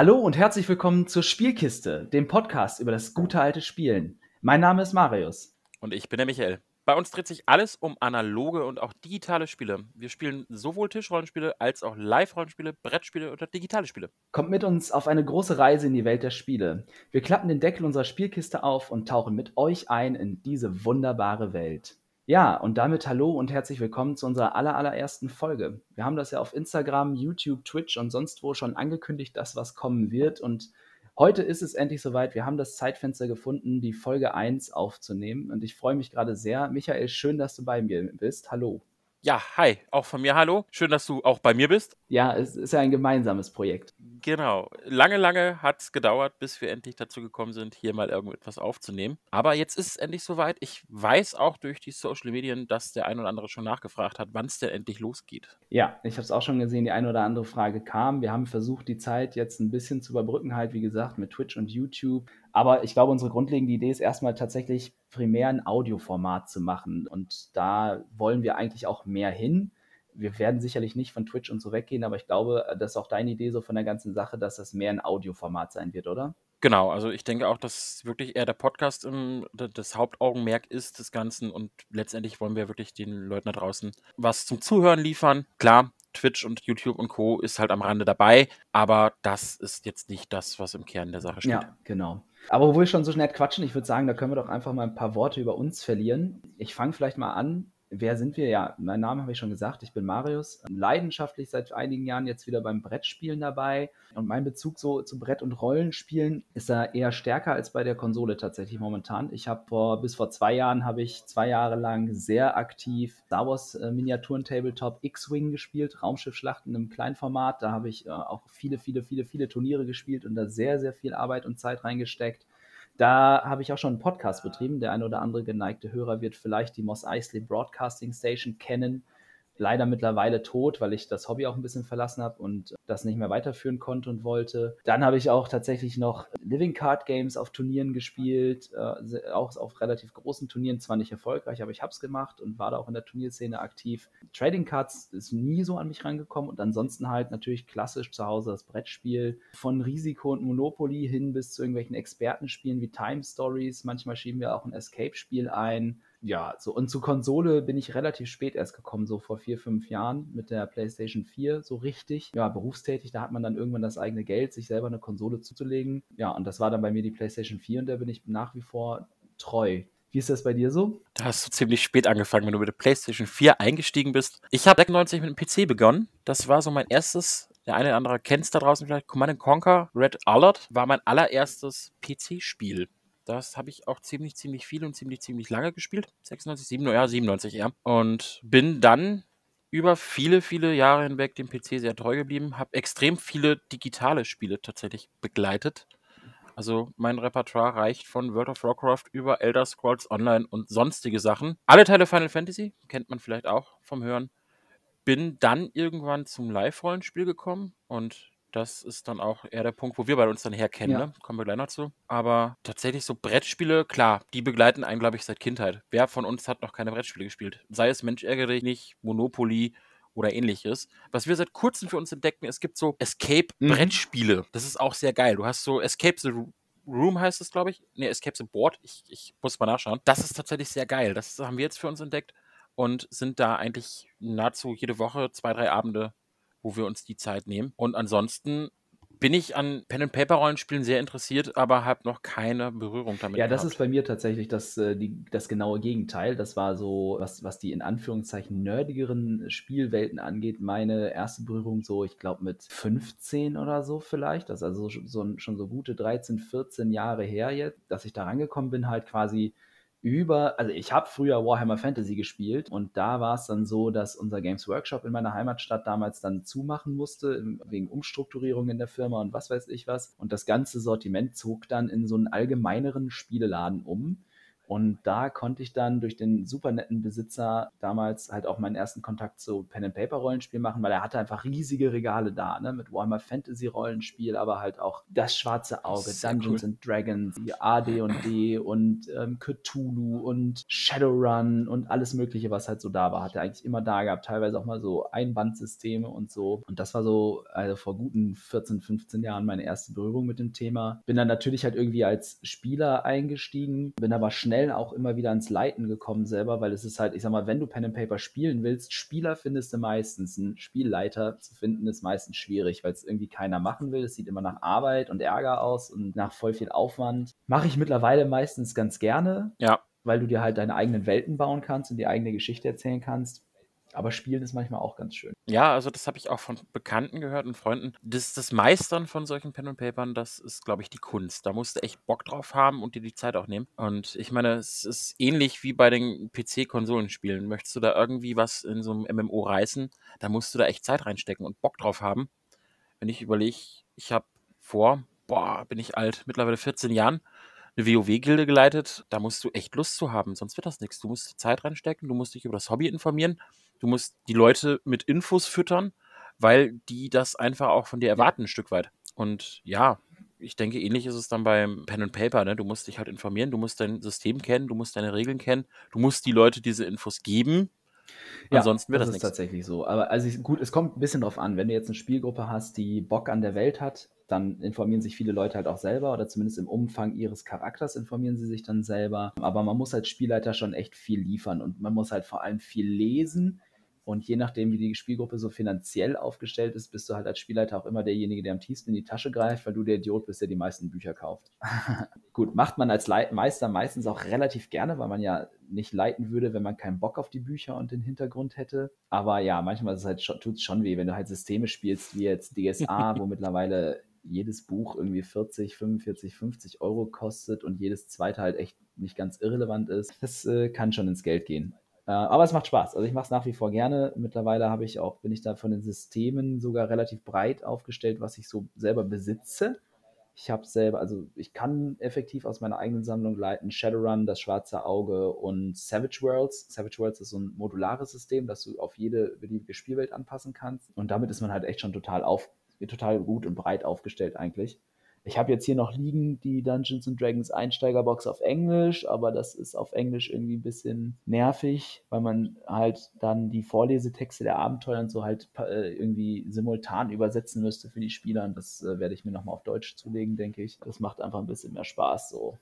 Hallo und herzlich willkommen zur Spielkiste, dem Podcast über das gute alte Spielen. Mein Name ist Marius. Und ich bin der Michael. Bei uns dreht sich alles um analoge und auch digitale Spiele. Wir spielen sowohl Tischrollenspiele als auch Live-Rollenspiele, Brettspiele oder digitale Spiele. Kommt mit uns auf eine große Reise in die Welt der Spiele. Wir klappen den Deckel unserer Spielkiste auf und tauchen mit euch ein in diese wunderbare Welt. Ja, und damit hallo und herzlich willkommen zu unserer allerallerersten Folge. Wir haben das ja auf Instagram, YouTube, Twitch und sonst wo schon angekündigt, dass was kommen wird. Und heute ist es endlich soweit. Wir haben das Zeitfenster gefunden, die Folge 1 aufzunehmen. Und ich freue mich gerade sehr. Michael, schön, dass du bei mir bist. Hallo. Ja, hi, auch von mir hallo. Schön, dass du auch bei mir bist. Ja, es ist ja ein gemeinsames Projekt. Genau. Lange, lange hat es gedauert, bis wir endlich dazu gekommen sind, hier mal irgendetwas aufzunehmen. Aber jetzt ist es endlich soweit. Ich weiß auch durch die Social Medien, dass der ein oder andere schon nachgefragt hat, wann es denn endlich losgeht. Ja, ich habe es auch schon gesehen, die eine oder andere Frage kam. Wir haben versucht, die Zeit jetzt ein bisschen zu überbrücken, halt wie gesagt, mit Twitch und YouTube. Aber ich glaube, unsere grundlegende Idee ist erstmal tatsächlich primär ein Audioformat zu machen. Und da wollen wir eigentlich auch mehr hin. Wir werden sicherlich nicht von Twitch und so weggehen, aber ich glaube, das ist auch deine Idee so von der ganzen Sache, dass das mehr ein Audioformat sein wird, oder? Genau, also ich denke auch, dass wirklich eher der Podcast im, das Hauptaugenmerk ist des Ganzen und letztendlich wollen wir wirklich den Leuten da draußen was zum Zuhören liefern. Klar, Twitch und YouTube und Co. ist halt am Rande dabei, aber das ist jetzt nicht das, was im Kern der Sache steht. Ja, genau. Aber wo wir schon so schnell quatschen, ich würde sagen, da können wir doch einfach mal ein paar Worte über uns verlieren. Ich fange vielleicht mal an Wer sind wir? Ja, mein Name habe ich schon gesagt. Ich bin Marius. Leidenschaftlich seit einigen Jahren jetzt wieder beim Brettspielen dabei. Und mein Bezug so zu Brett- und Rollenspielen ist da eher stärker als bei der Konsole tatsächlich momentan. Ich habe vor, bis vor zwei Jahren habe ich zwei Jahre lang sehr aktiv Star Wars äh, Miniaturen Tabletop X-Wing gespielt, Raumschiffschlachten im Kleinformat. Da habe ich äh, auch viele, viele, viele, viele Turniere gespielt und da sehr, sehr viel Arbeit und Zeit reingesteckt. Da habe ich auch schon einen Podcast betrieben. Der eine oder andere geneigte Hörer wird vielleicht die Moss Eisley Broadcasting Station kennen leider mittlerweile tot, weil ich das Hobby auch ein bisschen verlassen habe und das nicht mehr weiterführen konnte und wollte. Dann habe ich auch tatsächlich noch Living Card Games auf Turnieren gespielt, äh, auch auf relativ großen Turnieren, zwar nicht erfolgreich, aber ich habe es gemacht und war da auch in der Turnierszene aktiv. Trading Cards ist nie so an mich rangekommen und ansonsten halt natürlich klassisch zu Hause das Brettspiel von Risiko und Monopoly hin bis zu irgendwelchen Expertenspielen wie Time Stories. Manchmal schieben wir auch ein Escape-Spiel ein ja, so und zu Konsole bin ich relativ spät erst gekommen, so vor vier, fünf Jahren mit der PlayStation 4, so richtig. Ja, berufstätig, da hat man dann irgendwann das eigene Geld, sich selber eine Konsole zuzulegen. Ja, und das war dann bei mir die PlayStation 4 und da bin ich nach wie vor treu. Wie ist das bei dir so? Da hast du ziemlich spät angefangen, wenn du mit der PlayStation 4 eingestiegen bist. Ich habe 96 mit dem PC begonnen. Das war so mein erstes, der eine oder andere kennt es da draußen vielleicht, Command Conquer Red Alert war mein allererstes PC-Spiel. Das habe ich auch ziemlich, ziemlich viel und ziemlich, ziemlich lange gespielt. 96, 97, ja, 97 eher. Und bin dann über viele, viele Jahre hinweg dem PC sehr treu geblieben. Habe extrem viele digitale Spiele tatsächlich begleitet. Also mein Repertoire reicht von World of Warcraft über Elder Scrolls Online und sonstige Sachen. Alle Teile Final Fantasy, kennt man vielleicht auch vom Hören. Bin dann irgendwann zum Live-Rollenspiel gekommen und das ist dann auch eher der Punkt, wo wir bei uns dann herkennen, ja. ne? Kommen wir gleich noch zu. Aber tatsächlich so Brettspiele, klar, die begleiten einen, glaube ich, seit Kindheit. Wer von uns hat noch keine Brettspiele gespielt? Sei es Mensch ärgere dich nicht, Monopoly oder ähnliches. Was wir seit kurzem für uns entdecken, es gibt so Escape-Brettspiele. Mhm. Das ist auch sehr geil. Du hast so Escape the Room heißt es, glaube ich. Ne, Escape the Board. Ich, ich muss mal nachschauen. Das ist tatsächlich sehr geil. Das haben wir jetzt für uns entdeckt und sind da eigentlich nahezu jede Woche zwei, drei Abende wo wir uns die Zeit nehmen. Und ansonsten bin ich an Pen-and-Paper-Rollenspielen sehr interessiert, aber habe noch keine Berührung damit. Ja, das gehabt. ist bei mir tatsächlich das, äh, die, das genaue Gegenteil. Das war so, was, was die in Anführungszeichen nerdigeren Spielwelten angeht, meine erste Berührung so, ich glaube, mit 15 oder so vielleicht. Das ist also so, schon so gute 13, 14 Jahre her jetzt, dass ich da rangekommen bin, halt quasi über, also ich habe früher Warhammer Fantasy gespielt und da war es dann so, dass unser Games Workshop in meiner Heimatstadt damals dann zumachen musste, wegen Umstrukturierung in der Firma und was weiß ich was. Und das ganze Sortiment zog dann in so einen allgemeineren Spieleladen um Und da konnte ich dann durch den super netten Besitzer damals halt auch meinen ersten Kontakt zu Pen and Paper Rollenspiel machen, weil er hatte einfach riesige Regale da, ne, mit Warhammer Fantasy Rollenspiel, aber halt auch das Schwarze Auge, Dungeons cool. and Dragons, die AD&D und ähm, Cthulhu und Shadowrun und alles Mögliche, was halt so da war, hat er eigentlich immer da gehabt. Teilweise auch mal so Einbandsysteme und so. Und das war so, also vor guten 14, 15 Jahren meine erste Berührung mit dem Thema. Bin dann natürlich halt irgendwie als Spieler eingestiegen, bin aber schnell auch immer wieder ans Leiten gekommen selber, weil es ist halt, ich sag mal, wenn du Pen and Paper spielen willst, Spieler findest du meistens. Ein Spielleiter zu finden ist meistens schwierig, weil es irgendwie keiner machen will. Es sieht immer nach Arbeit und Ärger aus und nach voll viel Aufwand. Mache ich mittlerweile meistens ganz gerne. Ja. Weil du dir halt deine eigenen Welten bauen kannst und die eigene Geschichte erzählen kannst. Aber Spielen ist manchmal auch ganz schön. Ja, also das habe ich auch von Bekannten gehört und Freunden. Das, das Meistern von solchen Pen und Papern, das ist, glaube ich, die Kunst. Da musst du echt Bock drauf haben und dir die Zeit auch nehmen. Und ich meine, es ist ähnlich wie bei den PC-Konsolenspielen. Möchtest du da irgendwie was in so einem MMO reißen, da musst du da echt Zeit reinstecken und Bock drauf haben. Wenn ich überlege, ich habe vor, boah, bin ich alt, mittlerweile 14 Jahren, eine WoW-Gilde geleitet, da musst du echt Lust zu haben, sonst wird das nichts. Du musst Zeit reinstecken, du musst dich über das Hobby informieren Du musst die Leute mit Infos füttern, weil die das einfach auch von dir erwarten, ein Stück weit. Und ja, ich denke, ähnlich ist es dann beim Pen and Paper. Ne? Du musst dich halt informieren, du musst dein System kennen, du musst deine Regeln kennen, du musst die Leute diese Infos geben. Ja, Ansonsten wird das, das ist nichts. tatsächlich so. Aber also ich, gut, es kommt ein bisschen drauf an. Wenn du jetzt eine Spielgruppe hast, die Bock an der Welt hat, dann informieren sich viele Leute halt auch selber oder zumindest im Umfang ihres Charakters informieren sie sich dann selber. Aber man muss als Spielleiter schon echt viel liefern und man muss halt vor allem viel lesen und je nachdem, wie die Spielgruppe so finanziell aufgestellt ist, bist du halt als Spielleiter auch immer derjenige, der am tiefsten in die Tasche greift, weil du der Idiot bist, der die meisten Bücher kauft. Gut, macht man als Meister meistens auch relativ gerne, weil man ja nicht leiten würde, wenn man keinen Bock auf die Bücher und den Hintergrund hätte. Aber ja, manchmal ist es halt tut es schon weh, wenn du halt Systeme spielst wie jetzt DSA, wo mittlerweile jedes Buch irgendwie 40, 45, 50 Euro kostet und jedes zweite halt echt nicht ganz irrelevant ist. Das äh, kann schon ins Geld gehen. Äh, aber es macht Spaß. Also ich mache es nach wie vor gerne. Mittlerweile habe ich auch, bin ich da von den Systemen sogar relativ breit aufgestellt, was ich so selber besitze. Ich habe selber, also ich kann effektiv aus meiner eigenen Sammlung leiten Shadowrun, das Schwarze Auge und Savage Worlds. Savage Worlds ist so ein modulares System, das du auf jede beliebige Spielwelt anpassen kannst. Und damit ist man halt echt schon total auf, total gut und breit aufgestellt eigentlich. Ich habe jetzt hier noch liegen die Dungeons and Dragons Einsteigerbox auf Englisch, aber das ist auf Englisch irgendwie ein bisschen nervig, weil man halt dann die Vorlesetexte der Abenteuer und so halt äh, irgendwie simultan übersetzen müsste für die Spieler. Und das äh, werde ich mir nochmal auf Deutsch zulegen, denke ich. Das macht einfach ein bisschen mehr Spaß so.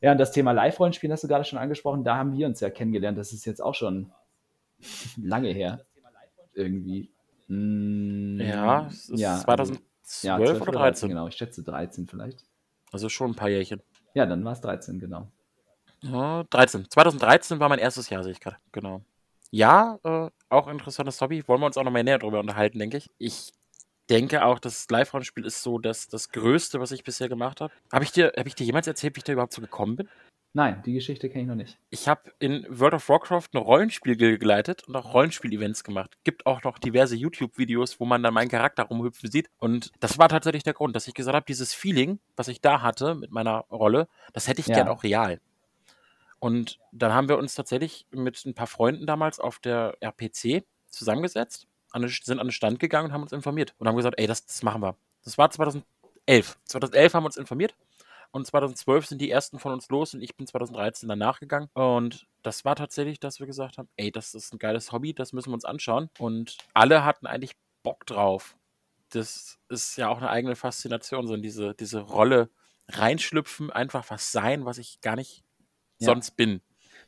Ja, und das Thema Live-Rollenspielen hast du gerade schon angesprochen. Da haben wir uns ja kennengelernt. Das ist jetzt auch schon lange her. Irgendwie. Mm, ja, es ist ja, 2000. Also, 12, ja, 12 oder 13? 13? Genau, ich schätze 13 vielleicht. Also schon ein paar Jährchen. Ja, dann war es 13, genau. Ja, 13. 2013 war mein erstes Jahr, sehe ich gerade. Genau. Ja, äh, auch interessantes Hobby. Wollen wir uns auch noch mal näher drüber unterhalten, denke ich. Ich denke auch, das Live-Rollenspiel ist so das, das Größte, was ich bisher gemacht habe. Habe ich, dir, hab ich dir jemals erzählt, wie ich da überhaupt so gekommen bin? Nein, die Geschichte kenne ich noch nicht. Ich habe in World of Warcraft ein Rollenspiel geleitet und auch Rollenspiel-Events gemacht. Gibt auch noch diverse YouTube-Videos, wo man dann meinen Charakter rumhüpfen sieht. Und das war tatsächlich der Grund, dass ich gesagt habe, dieses Feeling, was ich da hatte mit meiner Rolle, das hätte ich ja. gern auch real. Und dann haben wir uns tatsächlich mit ein paar Freunden damals auf der RPC zusammengesetzt, sind an den Stand gegangen und haben uns informiert und haben gesagt, ey, das, das machen wir. Das war 2011. 2011 haben wir uns informiert und 2012 sind die ersten von uns los und ich bin 2013 danach gegangen. Und das war tatsächlich, dass wir gesagt haben, ey, das ist ein geiles Hobby, das müssen wir uns anschauen. Und alle hatten eigentlich Bock drauf. Das ist ja auch eine eigene Faszination, so in diese, diese Rolle reinschlüpfen, einfach was sein, was ich gar nicht ja. sonst bin.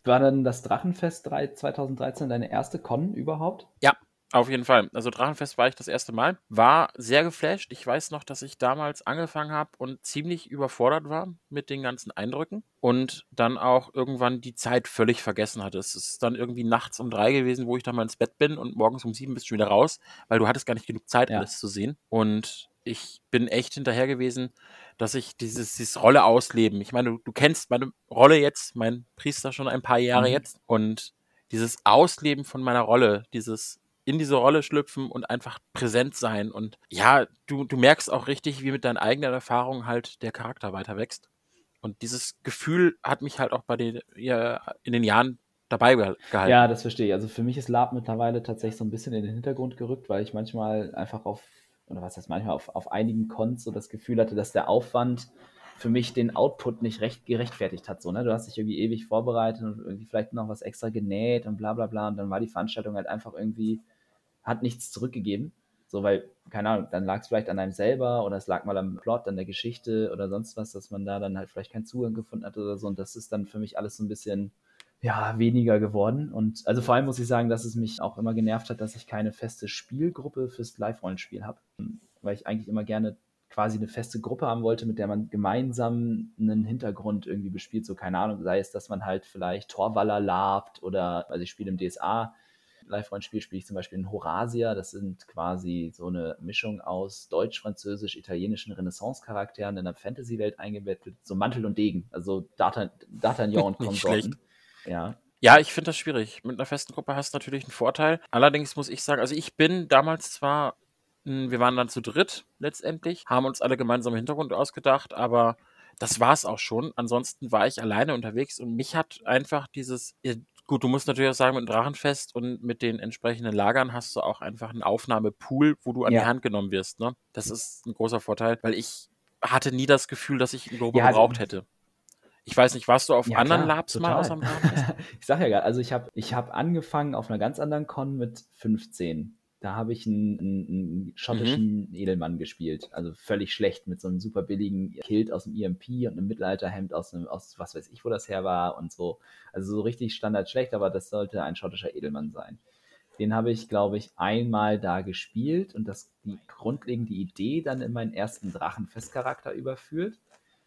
War dann das Drachenfest 2013 deine erste Con überhaupt? Ja, auf jeden Fall. Also Drachenfest war ich das erste Mal. War sehr geflasht. Ich weiß noch, dass ich damals angefangen habe und ziemlich überfordert war mit den ganzen Eindrücken und dann auch irgendwann die Zeit völlig vergessen hatte. Es ist dann irgendwie nachts um drei gewesen, wo ich dann mal ins Bett bin und morgens um sieben bist du wieder raus, weil du hattest gar nicht genug Zeit, ja. alles zu sehen. Und ich bin echt hinterher gewesen, dass ich dieses, dieses Rolle ausleben. Ich meine, du, du kennst meine Rolle jetzt, mein Priester schon ein paar Jahre mhm. jetzt und dieses Ausleben von meiner Rolle, dieses in diese Rolle schlüpfen und einfach präsent sein. Und ja, du, du merkst auch richtig, wie mit deinen eigenen Erfahrungen halt der Charakter weiter wächst. Und dieses Gefühl hat mich halt auch bei den, ja, in den Jahren dabei gehalten. Ja, das verstehe ich. Also für mich ist Lab mittlerweile tatsächlich so ein bisschen in den Hintergrund gerückt, weil ich manchmal einfach auf, oder was heißt manchmal, auf, auf einigen Cons so das Gefühl hatte, dass der Aufwand für mich den Output nicht recht gerechtfertigt hat. So, ne? Du hast dich irgendwie ewig vorbereitet und irgendwie vielleicht noch was extra genäht und bla bla bla. Und dann war die Veranstaltung halt einfach irgendwie, hat nichts zurückgegeben. So, weil, keine Ahnung, dann lag es vielleicht an einem selber oder es lag mal am Plot, an der Geschichte oder sonst was, dass man da dann halt vielleicht keinen Zugang gefunden hat oder so. Und das ist dann für mich alles so ein bisschen, ja, weniger geworden. Und also vor allem muss ich sagen, dass es mich auch immer genervt hat, dass ich keine feste Spielgruppe fürs Live-Rollenspiel habe. Weil ich eigentlich immer gerne quasi eine feste Gruppe haben wollte, mit der man gemeinsam einen Hintergrund irgendwie bespielt. So, keine Ahnung, sei es, dass man halt vielleicht Torwaller labt oder, also ich spiele im DSA, Live-Rollenspiel spiele ich zum Beispiel in Horasia. Das sind quasi so eine Mischung aus deutsch, französisch, italienischen Renaissance-Charakteren in einer Fantasy-Welt eingebettet. So Mantel und Degen, also D'Artagnan und Konsorten. Ja. Ja, ich finde das schwierig. Mit einer festen Gruppe hast du natürlich einen Vorteil. Allerdings muss ich sagen, also ich bin damals zwar, hm, wir waren dann zu dritt letztendlich, haben uns alle gemeinsam im Hintergrund ausgedacht, aber das war es auch schon. Ansonsten war ich alleine unterwegs und mich hat einfach dieses, gut, du musst natürlich auch sagen, mit dem Drachenfest und mit den entsprechenden Lagern hast du auch einfach einen Aufnahmepool, wo du an ja. die Hand genommen wirst. Ne? Das ist ein großer Vorteil, weil ich hatte nie das Gefühl, dass ich Gruppe ja, gebraucht hätte. Ich weiß nicht, warst du auf ja, anderen klar, Labs total. mal außer Ich sag ja gerade, also ich habe ich hab angefangen auf einer ganz anderen Con mit 15. Da habe ich einen, einen, schottischen mhm. Edelmann gespielt. Also völlig schlecht mit so einem super billigen Kilt aus dem EMP und einem Mittelalterhemd aus, einem, aus was weiß ich, wo das her war und so. Also so richtig standard schlecht, aber das sollte ein schottischer Edelmann sein. Den habe ich, glaube ich, einmal da gespielt und das die grundlegende Idee dann in meinen ersten Drachenfestcharakter überführt.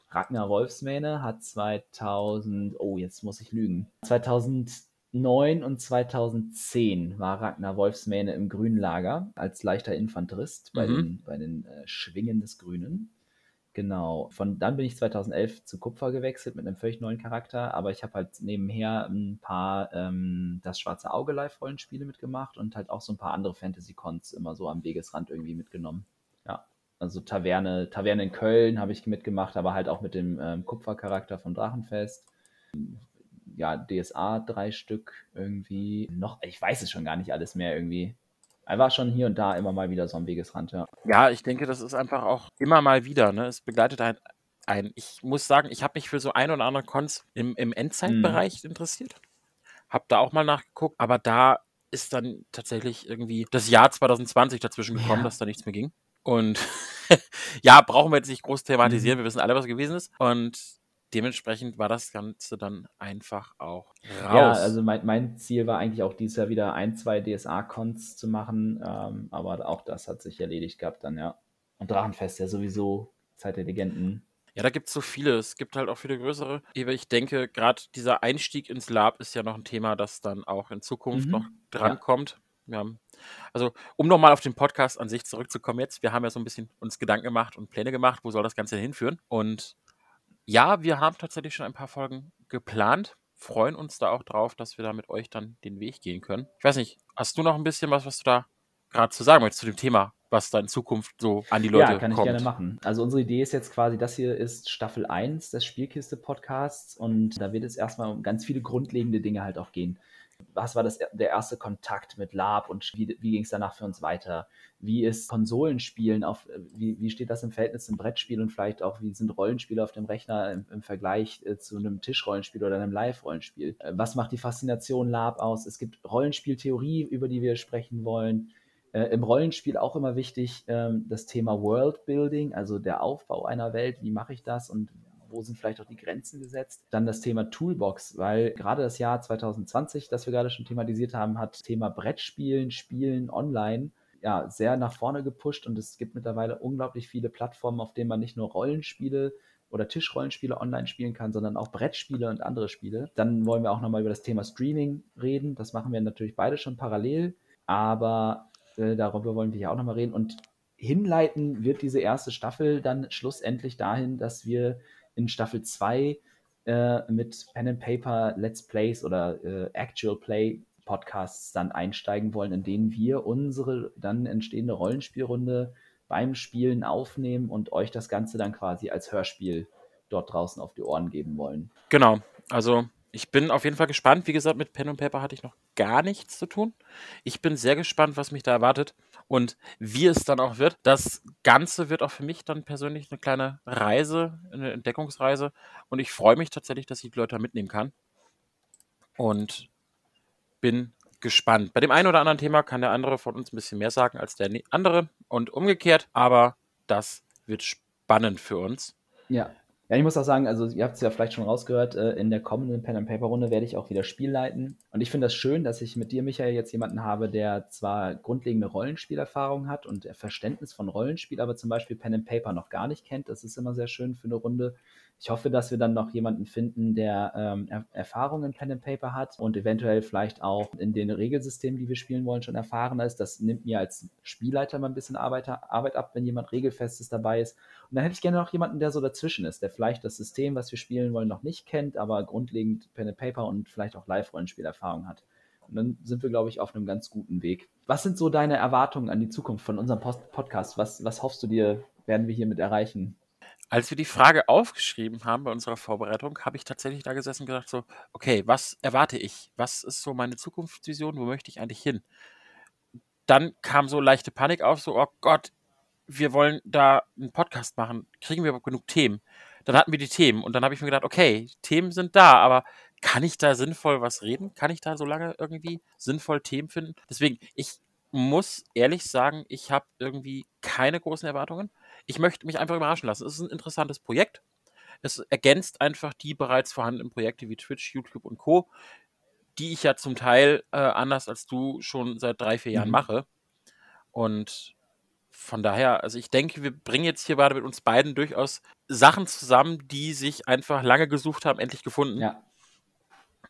Ragnar Wolfsmähne hat 2000, oh, jetzt muss ich lügen, 2009 und 2010 war Ragnar Wolfsmähne im grünen Lager als leichter Infanterist bei mhm. den, bei den äh, Schwingen des Grünen. Genau. Von dann bin ich 2011 zu Kupfer gewechselt mit einem völlig neuen Charakter, aber ich habe halt nebenher ein paar ähm, das schwarze Auge Live-Rollenspiele mitgemacht und halt auch so ein paar andere Fantasy-Cons immer so am Wegesrand irgendwie mitgenommen. Ja. Also Taverne, Taverne in Köln habe ich mitgemacht, aber halt auch mit dem ähm, Kupfercharakter von Drachenfest. Ja, DSA drei Stück irgendwie. Noch, ich weiß es schon gar nicht alles mehr irgendwie. Er war schon hier und da immer mal wieder so am Wegesrand, ja. Ja, ich denke, das ist einfach auch immer mal wieder, ne? Es begleitet ein, ein ich muss sagen, ich habe mich für so ein oder andere Cons im, im Endzeitbereich mhm. interessiert. Hab da auch mal nachgeguckt, aber da ist dann tatsächlich irgendwie das Jahr 2020 dazwischen gekommen, ja. dass da nichts mehr ging. Und ja, brauchen wir jetzt nicht groß thematisieren, mhm. wir wissen alle, was gewesen ist. Und dementsprechend war das Ganze dann einfach auch raus. Ja, also mein, mein Ziel war eigentlich auch dieses Jahr wieder ein, zwei DSA-Cons zu machen, ähm, aber auch das hat sich erledigt gehabt dann, ja. Und Drachenfest ja sowieso, Zeit der Legenden. Ja, da gibt es so viele. Es gibt halt auch viele größere. Ich denke, gerade dieser Einstieg ins Lab ist ja noch ein Thema, das dann auch in Zukunft mhm. noch drankommt. Ja. Ja. Also, um nochmal auf den Podcast an sich zurückzukommen jetzt, wir haben ja so ein bisschen uns Gedanken gemacht und Pläne gemacht, wo soll das Ganze hinführen. Und ja, wir haben tatsächlich schon ein paar Folgen geplant, freuen uns da auch drauf, dass wir da mit euch dann den Weg gehen können. Ich weiß nicht, hast du noch ein bisschen was, was du da gerade zu sagen möchtest zu dem Thema, was da in Zukunft so an die Leute kommt? Ja, kann kommt? ich gerne machen. Also unsere Idee ist jetzt quasi, das hier ist Staffel 1 des Spielkiste-Podcasts und da wird es erstmal um ganz viele grundlegende Dinge halt auch gehen was war das, der erste Kontakt mit Lab und wie, wie ging es danach für uns weiter? Wie ist Konsolenspielen auf, wie, wie steht das im Verhältnis zum Brettspiel und vielleicht auch, wie sind Rollenspiele auf dem Rechner im, im Vergleich äh, zu einem Tischrollenspiel oder einem Live-Rollenspiel? Äh, was macht die Faszination Lab aus? Es gibt Rollenspieltheorie, über die wir sprechen wollen. Äh, Im Rollenspiel auch immer wichtig ähm, das Thema Worldbuilding, also der Aufbau einer Welt. Wie mache ich das und wo sind vielleicht auch die Grenzen gesetzt. Dann das Thema Toolbox, weil gerade das Jahr 2020, das wir gerade schon thematisiert haben, hat Thema Brettspielen, Spielen online ja sehr nach vorne gepusht und es gibt mittlerweile unglaublich viele Plattformen, auf denen man nicht nur Rollenspiele oder Tischrollenspiele online spielen kann, sondern auch Brettspiele und andere Spiele. Dann wollen wir auch nochmal über das Thema Streaming reden. Das machen wir natürlich beide schon parallel, aber äh, darüber wollen wir ja auch nochmal reden. Und hinleiten wird diese erste Staffel dann schlussendlich dahin, dass wir in Staffel 2 äh, mit Pen and Paper Let's Plays oder äh, Actual Play Podcasts dann einsteigen wollen, in denen wir unsere dann entstehende Rollenspielrunde beim Spielen aufnehmen und euch das Ganze dann quasi als Hörspiel dort draußen auf die Ohren geben wollen. Genau, also ich bin auf jeden Fall gespannt. Wie gesagt, mit Pen und Paper hatte ich noch gar nichts zu tun. Ich bin sehr gespannt, was mich da erwartet und wie es dann auch wird. Das Ganze wird auch für mich dann persönlich eine kleine Reise, eine Entdeckungsreise. Und ich freue mich tatsächlich, dass ich die Leute mitnehmen kann. Und bin gespannt. Bei dem einen oder anderen Thema kann der andere von uns ein bisschen mehr sagen als der andere und umgekehrt. Aber das wird spannend für uns. Ja. Ja, ich muss auch sagen, also ihr habt es ja vielleicht schon rausgehört, äh, in der kommenden Pen and Paper Runde werde ich auch wieder Spiel leiten. Und ich finde das schön, dass ich mit dir, Michael, jetzt jemanden habe, der zwar grundlegende Rollenspielerfahrung hat und Verständnis von Rollenspiel, aber zum Beispiel Pen and Paper noch gar nicht kennt. Das ist immer sehr schön für eine Runde. Ich hoffe, dass wir dann noch jemanden finden, der ähm, er Erfahrung in Pen and Paper hat und eventuell vielleicht auch in den Regelsystemen, die wir spielen wollen, schon erfahrener ist. Das nimmt mir als Spielleiter mal ein bisschen Arbeit, Arbeit ab, wenn jemand Regelfestes dabei ist. Und dann hätte ich gerne noch jemanden, der so dazwischen ist, der vielleicht das System, was wir spielen wollen, noch nicht kennt, aber grundlegend Pen and Paper und vielleicht auch Live-Rollenspielerfahrung hat. Und dann sind wir, glaube ich, auf einem ganz guten Weg. Was sind so deine Erwartungen an die Zukunft von unserem Post Podcast? Was, was hoffst du dir, werden wir hiermit erreichen? Als wir die Frage aufgeschrieben haben bei unserer Vorbereitung, habe ich tatsächlich da gesessen und gedacht so, okay, was erwarte ich? Was ist so meine Zukunftsvision? Wo möchte ich eigentlich hin? Dann kam so leichte Panik auf, so, oh Gott, wir wollen da einen Podcast machen. Kriegen wir aber genug Themen? Dann hatten wir die Themen und dann habe ich mir gedacht, okay, Themen sind da, aber kann ich da sinnvoll was reden? Kann ich da so lange irgendwie sinnvoll Themen finden? Deswegen, ich muss ehrlich sagen, ich habe irgendwie keine großen Erwartungen ich möchte mich einfach überraschen lassen. Es ist ein interessantes Projekt. Es ergänzt einfach die bereits vorhandenen Projekte wie Twitch, YouTube und Co., die ich ja zum Teil äh, anders als du schon seit drei, vier Jahren mhm. mache. Und von daher, also ich denke, wir bringen jetzt hier gerade mit uns beiden durchaus Sachen zusammen, die sich einfach lange gesucht haben, endlich gefunden. Ja.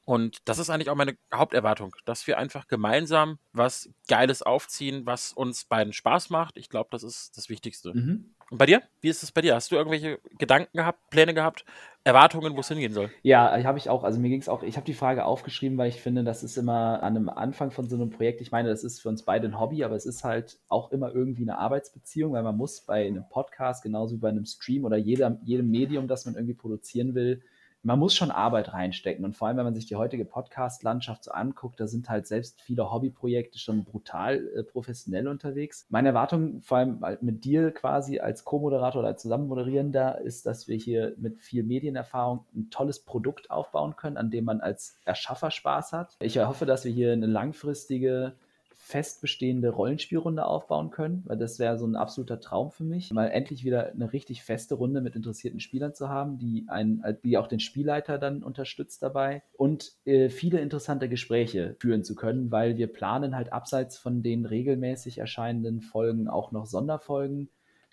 Und das ist eigentlich auch meine Haupterwartung, dass wir einfach gemeinsam was Geiles aufziehen, was uns beiden Spaß macht. Ich glaube, das ist das Wichtigste. Mhm. Und bei dir? Wie ist es bei dir? Hast du irgendwelche Gedanken gehabt, Pläne gehabt, Erwartungen, wo es hingehen soll? Ja, habe ich auch. Also mir ging es auch, ich habe die Frage aufgeschrieben, weil ich finde, das ist immer an einem Anfang von so einem Projekt, ich meine, das ist für uns beide ein Hobby, aber es ist halt auch immer irgendwie eine Arbeitsbeziehung, weil man muss bei einem Podcast, genauso wie bei einem Stream oder jeder, jedem Medium, das man irgendwie produzieren will, man muss schon Arbeit reinstecken. Und vor allem, wenn man sich die heutige Podcast-Landschaft so anguckt, da sind halt selbst viele Hobbyprojekte schon brutal äh, professionell unterwegs. Meine Erwartung, vor allem mit dir quasi als Co-Moderator oder als Zusammenmoderierender, ist, dass wir hier mit viel Medienerfahrung ein tolles Produkt aufbauen können, an dem man als Erschaffer Spaß hat. Ich hoffe, dass wir hier eine langfristige fest bestehende Rollenspielrunde aufbauen können, weil das wäre so ein absoluter Traum für mich, mal endlich wieder eine richtig feste Runde mit interessierten Spielern zu haben, die einen, die auch den Spielleiter dann unterstützt dabei und äh, viele interessante Gespräche führen zu können, weil wir planen halt abseits von den regelmäßig erscheinenden Folgen auch noch Sonderfolgen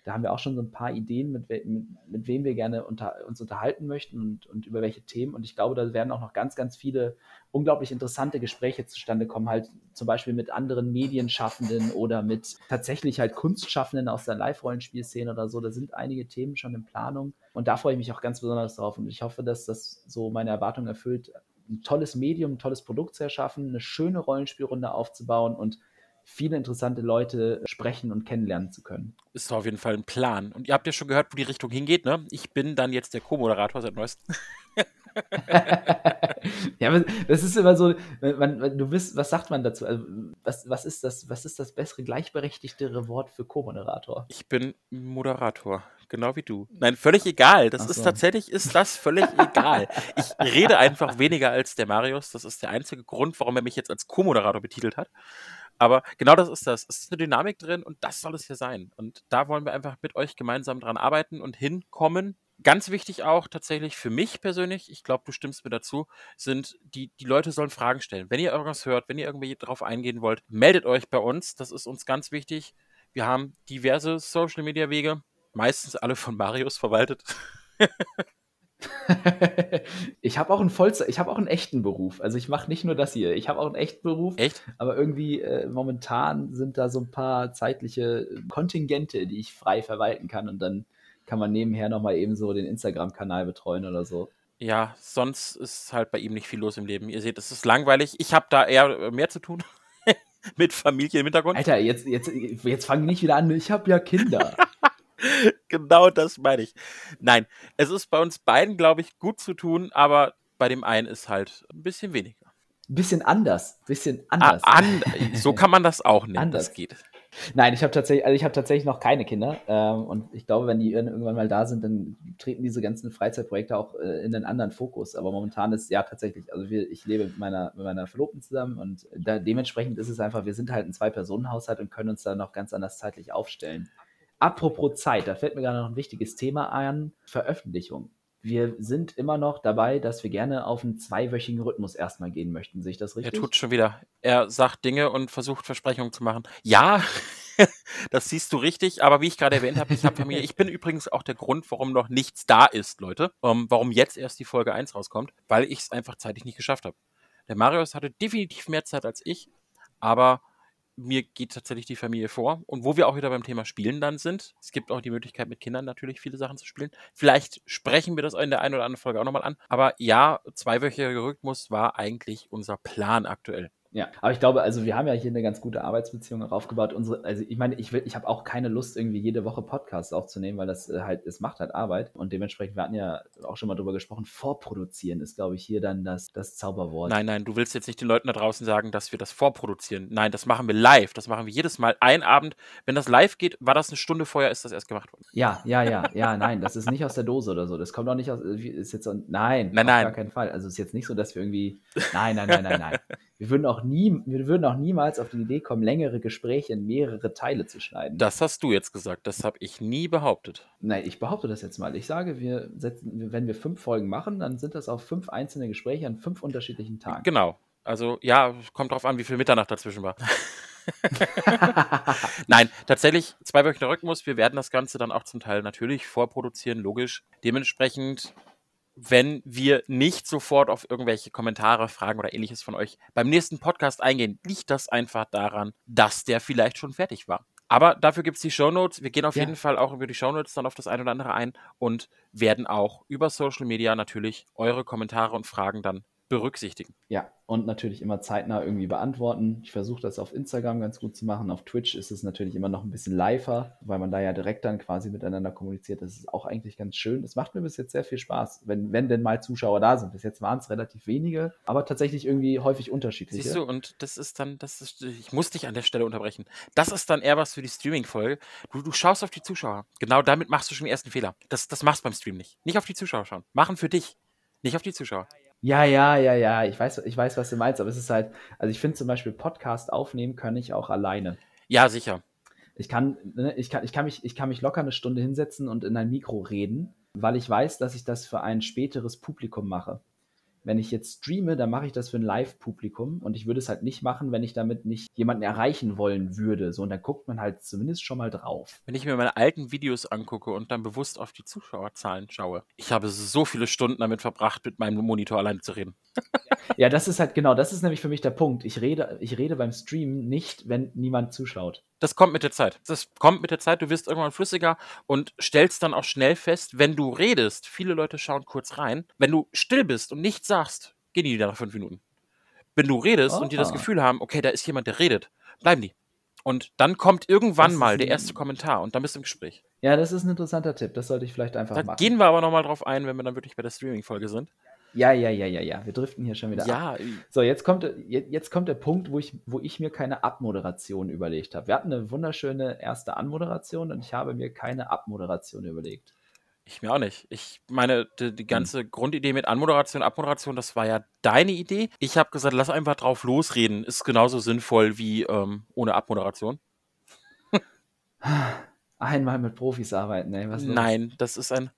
da haben wir auch schon so ein paar Ideen, mit, we mit, mit wem wir gerne unter, uns unterhalten möchten und, und über welche Themen. Und ich glaube, da werden auch noch ganz, ganz viele unglaublich interessante Gespräche zustande kommen, halt zum Beispiel mit anderen Medienschaffenden oder mit tatsächlich halt Kunstschaffenden aus der Live-Rollenspielszene oder so. Da sind einige Themen schon in Planung. Und da freue ich mich auch ganz besonders drauf. Und ich hoffe, dass das so meine Erwartungen erfüllt, ein tolles Medium, ein tolles Produkt zu erschaffen, eine schöne Rollenspielrunde aufzubauen und viele interessante Leute sprechen und kennenlernen zu können. Ist auf jeden Fall ein Plan. Und ihr habt ja schon gehört, wo die Richtung hingeht, ne? Ich bin dann jetzt der Co-Moderator seit neuestem. ja, aber das ist immer so, man, du bist, was sagt man dazu? Also, was, was, ist das, was ist das bessere, gleichberechtigtere Wort für Co-Moderator? Ich bin Moderator, genau wie du. Nein, völlig egal. Das so. ist tatsächlich, ist das völlig egal. Ich rede einfach weniger als der Marius. Das ist der einzige Grund, warum er mich jetzt als Co-Moderator betitelt hat. Aber genau das ist das. Es ist eine Dynamik drin und das soll es hier sein. Und da wollen wir einfach mit euch gemeinsam dran arbeiten und hinkommen. Ganz wichtig auch tatsächlich für mich persönlich, ich glaube, du stimmst mir dazu, sind die, die Leute sollen Fragen stellen. Wenn ihr irgendwas hört, wenn ihr irgendwie drauf eingehen wollt, meldet euch bei uns. Das ist uns ganz wichtig. Wir haben diverse Social Media Wege, meistens alle von Marius verwaltet. ich habe auch einen Vollzeit, ich habe auch einen echten Beruf. Also ich mache nicht nur das hier. Ich habe auch einen echten Beruf. Echt? Aber irgendwie äh, momentan sind da so ein paar zeitliche Kontingente, die ich frei verwalten kann und dann kann man nebenher nochmal eben so den Instagram-Kanal betreuen oder so. Ja, sonst ist halt bei ihm nicht viel los im Leben. Ihr seht, es ist langweilig. Ich habe da eher mehr zu tun. Mit Familie im Hintergrund. Alter, jetzt, jetzt, jetzt fangen nicht wieder an. Ich habe ja Kinder. genau das meine ich. Nein, es ist bei uns beiden, glaube ich, gut zu tun, aber bei dem einen ist halt ein bisschen weniger. Ein bisschen anders. Ein bisschen anders. Ah, an, so kann man das auch nennen. Anders. Das geht. Nein, ich habe tatsächlich, also ich habe tatsächlich noch keine Kinder. Ähm, und ich glaube, wenn die irgendwann mal da sind, dann treten diese ganzen Freizeitprojekte auch äh, in einen anderen Fokus. Aber momentan ist ja tatsächlich, also wir, ich lebe mit meiner, mit meiner Verlobten zusammen und da, dementsprechend ist es einfach, wir sind halt ein Zwei-Personen-Haushalt und können uns da noch ganz anders zeitlich aufstellen. Apropos Zeit, da fällt mir gerade noch ein wichtiges Thema ein: Veröffentlichung. Wir sind immer noch dabei, dass wir gerne auf einen zweiwöchigen Rhythmus erstmal gehen möchten. Sehe ich das richtig? Er tut schon wieder. Er sagt Dinge und versucht Versprechungen zu machen. Ja, das siehst du richtig, aber wie ich gerade erwähnt habe, ich habe Familie. Ich bin übrigens auch der Grund, warum noch nichts da ist, Leute. Um, warum jetzt erst die Folge 1 rauskommt, weil ich es einfach zeitlich nicht geschafft habe. Der Marius hatte definitiv mehr Zeit als ich, aber mir geht tatsächlich die Familie vor. Und wo wir auch wieder beim Thema Spielen dann sind, es gibt auch die Möglichkeit, mit Kindern natürlich viele Sachen zu spielen. Vielleicht sprechen wir das in der einen oder anderen Folge auch nochmal an. Aber ja, zweiwöchiger Rhythmus war eigentlich unser Plan aktuell. Ja, aber ich glaube, also wir haben ja hier eine ganz gute Arbeitsbeziehung aufgebaut. Unsere, also ich meine, ich will, ich habe auch keine Lust, irgendwie jede Woche Podcasts aufzunehmen, weil das äh, halt, es macht halt Arbeit. Und dementsprechend, wir hatten ja auch schon mal drüber gesprochen, vorproduzieren ist, glaube ich, hier dann das, das Zauberwort. Nein, nein, du willst jetzt nicht den Leuten da draußen sagen, dass wir das vorproduzieren. Nein, das machen wir live. Das machen wir jedes Mal. Ein Abend, wenn das live geht, war das eine Stunde vorher, ist das erst gemacht worden. Ja, ja, ja, ja, nein, das ist nicht aus der Dose oder so. Das kommt auch nicht aus, ist jetzt nein, nein, nein. gar keinen Fall. Also es ist jetzt nicht so, dass wir irgendwie, nein, nein, nein, nein, nein. Wir würden auch nie, wir würden auch niemals auf die Idee kommen, längere Gespräche in mehrere Teile zu schneiden. Das hast du jetzt gesagt, das habe ich nie behauptet. Nein, ich behaupte das jetzt mal. Ich sage, wir setzen, wenn wir fünf Folgen machen, dann sind das auch fünf einzelne Gespräche an fünf unterschiedlichen Tagen. Genau. Also ja, kommt drauf an, wie viel Mitternacht dazwischen war. Nein, tatsächlich zweiwöchiger Rhythmus. Wir werden das Ganze dann auch zum Teil natürlich vorproduzieren, logisch. Dementsprechend wenn wir nicht sofort auf irgendwelche Kommentare, Fragen oder ähnliches von euch beim nächsten Podcast eingehen, liegt das einfach daran, dass der vielleicht schon fertig war. Aber dafür gibt es die Shownotes. Wir gehen auf ja. jeden Fall auch über die Shownotes dann auf das eine oder andere ein und werden auch über Social Media natürlich eure Kommentare und Fragen dann berücksichtigen. Ja, und natürlich immer zeitnah irgendwie beantworten. Ich versuche das auf Instagram ganz gut zu machen. Auf Twitch ist es natürlich immer noch ein bisschen liver, weil man da ja direkt dann quasi miteinander kommuniziert. Das ist auch eigentlich ganz schön. Es macht mir bis jetzt sehr viel Spaß, wenn, wenn denn mal Zuschauer da sind. Bis jetzt waren es relativ wenige, aber tatsächlich irgendwie häufig unterschiedliche. Siehst du, und das ist dann, das ist, ich muss dich an der Stelle unterbrechen. Das ist dann eher was für die Streaming-Folge. Du, du schaust auf die Zuschauer. Genau damit machst du schon den ersten Fehler. Das, das machst du beim Stream nicht. Nicht auf die Zuschauer schauen. Machen für dich. Nicht auf die Zuschauer. Ja, ja, ja, ja, ich weiß, ich weiß, was du meinst, aber es ist halt, also ich finde zum Beispiel Podcast aufnehmen kann ich auch alleine. Ja, sicher. Ich kann, ne, ich kann, ich kann mich, ich kann mich locker eine Stunde hinsetzen und in ein Mikro reden, weil ich weiß, dass ich das für ein späteres Publikum mache wenn ich jetzt streame, dann mache ich das für ein Live-Publikum und ich würde es halt nicht machen, wenn ich damit nicht jemanden erreichen wollen würde. So, und dann guckt man halt zumindest schon mal drauf. Wenn ich mir meine alten Videos angucke und dann bewusst auf die Zuschauerzahlen schaue, ich habe so viele Stunden damit verbracht, mit meinem Monitor alleine zu reden. ja, das ist halt genau, das ist nämlich für mich der Punkt. Ich rede, ich rede beim Stream nicht, wenn niemand zuschaut. Das kommt mit der Zeit. Das kommt mit der Zeit. Du wirst irgendwann flüssiger und stellst dann auch schnell fest, wenn du redest, viele Leute schauen kurz rein. Wenn du still bist und nichts sagst, gehen die wieder nach fünf Minuten. Wenn du redest oh. und die das ah. Gefühl haben, okay, da ist jemand, der redet, bleiben die. Und dann kommt irgendwann mal der erste Kommentar und dann bist du im Gespräch. Ja, das ist ein interessanter Tipp. Das sollte ich vielleicht einfach da machen. Da gehen wir aber nochmal drauf ein, wenn wir dann wirklich bei der Streaming-Folge sind. Ja, ja, ja, ja, ja. Wir driften hier schon wieder ja. ab. So, jetzt kommt, jetzt kommt der Punkt, wo ich, wo ich mir keine Abmoderation überlegt habe. Wir hatten eine wunderschöne erste Anmoderation und ich habe mir keine Abmoderation überlegt. Ich mir auch nicht. Ich meine, die, die ganze hm. Grundidee mit Anmoderation, Abmoderation, das war ja deine Idee. Ich habe gesagt, lass einfach drauf losreden. Ist genauso sinnvoll wie ähm, ohne Abmoderation. Einmal mit Profis arbeiten, ey. Was Nein, das ist ein